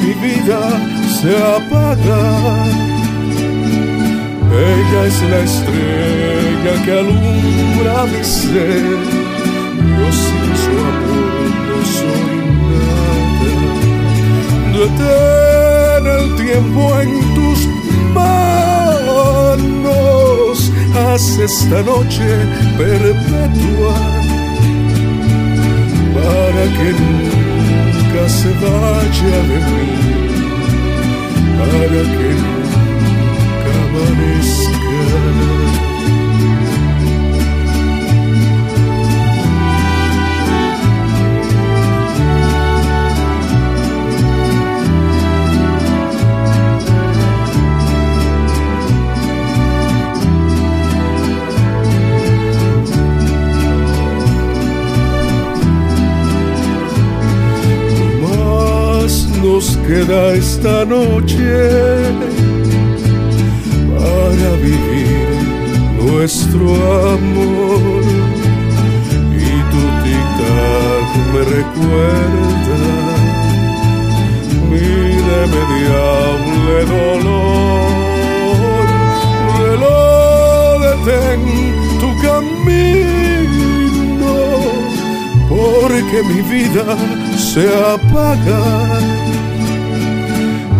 Mi vida se apaga ella es la estrella que alumbra mi ser. Yo sin su amor no soy nada. Detén el tiempo en tus manos. Haz esta noche perpetua para que nunca se queda esta noche para vivir nuestro amor. Y tu tic-tac me recuerda mi irremediable dolor. Reloj detén tu camino, porque mi vida se apaga.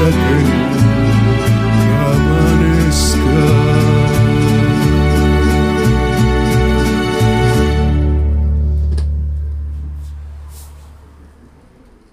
American